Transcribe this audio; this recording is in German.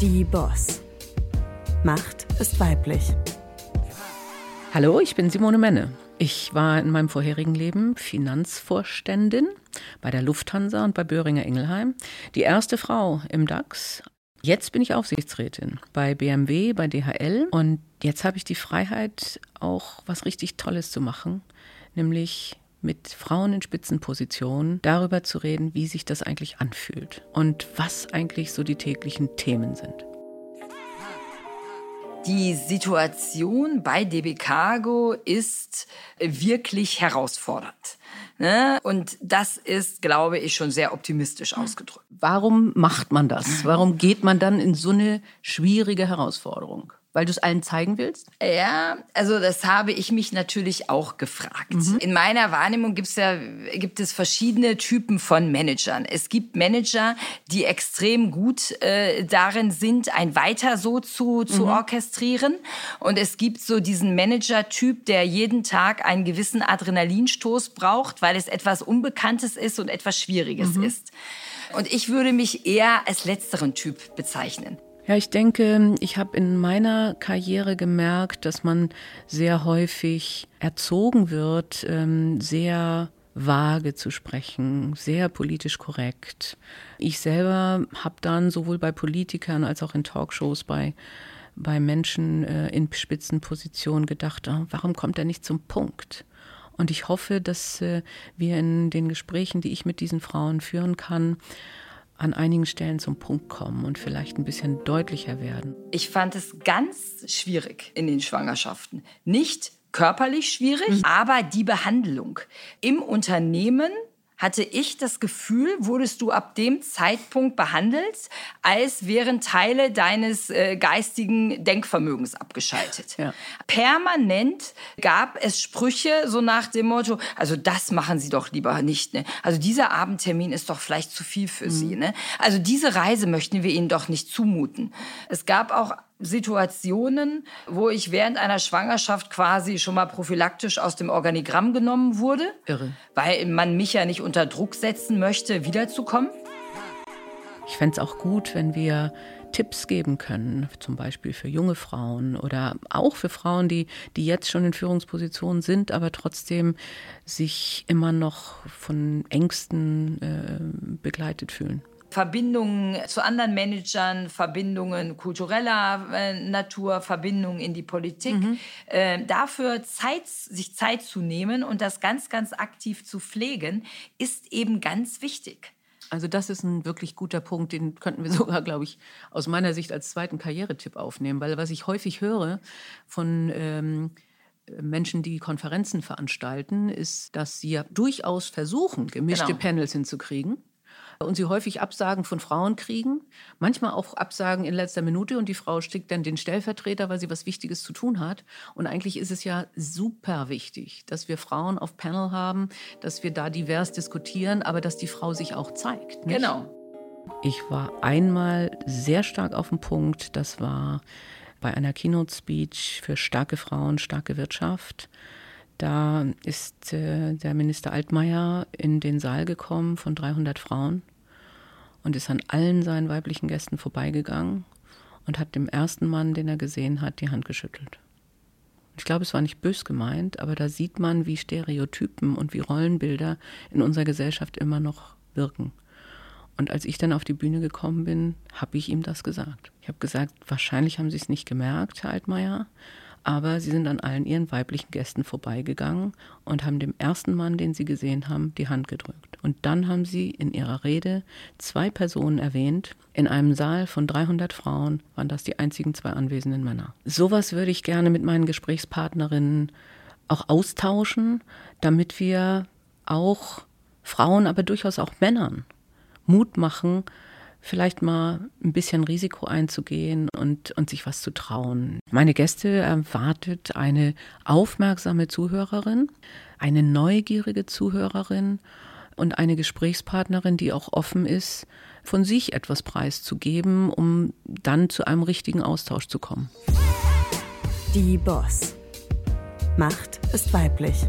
Die Boss. Macht ist weiblich. Hallo, ich bin Simone Menne. Ich war in meinem vorherigen Leben Finanzvorständin bei der Lufthansa und bei Böhringer Ingelheim. Die erste Frau im DAX. Jetzt bin ich Aufsichtsrätin bei BMW, bei DHL und jetzt habe ich die Freiheit, auch was richtig Tolles zu machen, nämlich mit Frauen in Spitzenpositionen darüber zu reden, wie sich das eigentlich anfühlt und was eigentlich so die täglichen Themen sind. Die Situation bei DB Cargo ist wirklich herausfordernd. Ne? Und das ist, glaube ich, schon sehr optimistisch ausgedrückt. Warum macht man das? Warum geht man dann in so eine schwierige Herausforderung? Weil du es allen zeigen willst? Ja, also das habe ich mich natürlich auch gefragt. Mhm. In meiner Wahrnehmung gibt's ja, gibt es verschiedene Typen von Managern. Es gibt Manager, die extrem gut äh, darin sind, ein Weiter so zu, zu mhm. orchestrieren. Und es gibt so diesen Manager-Typ, der jeden Tag einen gewissen Adrenalinstoß braucht, weil es etwas Unbekanntes ist und etwas Schwieriges mhm. ist. Und ich würde mich eher als letzteren Typ bezeichnen. Ja, ich denke, ich habe in meiner Karriere gemerkt, dass man sehr häufig erzogen wird, ähm, sehr vage zu sprechen, sehr politisch korrekt. Ich selber habe dann sowohl bei Politikern als auch in Talkshows bei bei Menschen äh, in Spitzenpositionen gedacht, ah, warum kommt er nicht zum Punkt? Und ich hoffe, dass äh, wir in den Gesprächen, die ich mit diesen Frauen führen kann, an einigen Stellen zum Punkt kommen und vielleicht ein bisschen deutlicher werden. Ich fand es ganz schwierig in den Schwangerschaften. Nicht körperlich schwierig, mhm. aber die Behandlung im Unternehmen hatte ich das Gefühl, wurdest du ab dem Zeitpunkt behandelt, als wären Teile deines äh, geistigen Denkvermögens abgeschaltet. Ja. Permanent gab es Sprüche so nach dem Motto, also das machen Sie doch lieber nicht. Ne? Also dieser Abendtermin ist doch vielleicht zu viel für mhm. Sie. Ne? Also diese Reise möchten wir Ihnen doch nicht zumuten. Es gab auch Situationen, wo ich während einer Schwangerschaft quasi schon mal prophylaktisch aus dem Organigramm genommen wurde. Irre. Weil man mich ja nicht unter Druck setzen möchte, wiederzukommen. Ich fände es auch gut, wenn wir Tipps geben können, zum Beispiel für junge Frauen oder auch für Frauen, die, die jetzt schon in Führungspositionen sind, aber trotzdem sich immer noch von Ängsten äh, begleitet fühlen. Verbindungen zu anderen Managern, Verbindungen kultureller äh, Natur, Verbindungen in die Politik. Mhm. Äh, dafür Zeit, sich Zeit zu nehmen und das ganz, ganz aktiv zu pflegen, ist eben ganz wichtig. Also das ist ein wirklich guter Punkt, den könnten wir sogar, glaube ich, aus meiner Sicht als zweiten Karrieretipp aufnehmen, weil was ich häufig höre von ähm, Menschen, die Konferenzen veranstalten, ist, dass sie ja durchaus versuchen, gemischte genau. Panels hinzukriegen und sie häufig Absagen von Frauen kriegen, manchmal auch Absagen in letzter Minute und die Frau schickt dann den Stellvertreter, weil sie was Wichtiges zu tun hat. Und eigentlich ist es ja super wichtig, dass wir Frauen auf Panel haben, dass wir da divers diskutieren, aber dass die Frau sich auch zeigt. Nicht? Genau. Ich war einmal sehr stark auf dem Punkt, das war bei einer Keynote-Speech für starke Frauen, starke Wirtschaft. Da ist äh, der Minister Altmaier in den Saal gekommen von 300 Frauen und ist an allen seinen weiblichen Gästen vorbeigegangen und hat dem ersten Mann, den er gesehen hat, die Hand geschüttelt. Ich glaube, es war nicht bös gemeint, aber da sieht man, wie Stereotypen und wie Rollenbilder in unserer Gesellschaft immer noch wirken. Und als ich dann auf die Bühne gekommen bin, habe ich ihm das gesagt. Ich habe gesagt, wahrscheinlich haben Sie es nicht gemerkt, Herr Altmaier, aber sie sind an allen ihren weiblichen Gästen vorbeigegangen und haben dem ersten Mann, den sie gesehen haben, die Hand gedrückt. Und dann haben sie in ihrer Rede zwei Personen erwähnt. In einem Saal von 300 Frauen waren das die einzigen zwei anwesenden Männer. Sowas würde ich gerne mit meinen Gesprächspartnerinnen auch austauschen, damit wir auch Frauen, aber durchaus auch Männern Mut machen, vielleicht mal ein bisschen Risiko einzugehen und, und sich was zu trauen. Meine Gäste erwartet eine aufmerksame Zuhörerin, eine neugierige Zuhörerin und eine Gesprächspartnerin, die auch offen ist, von sich etwas preiszugeben, um dann zu einem richtigen Austausch zu kommen. Die Boss. Macht ist weiblich.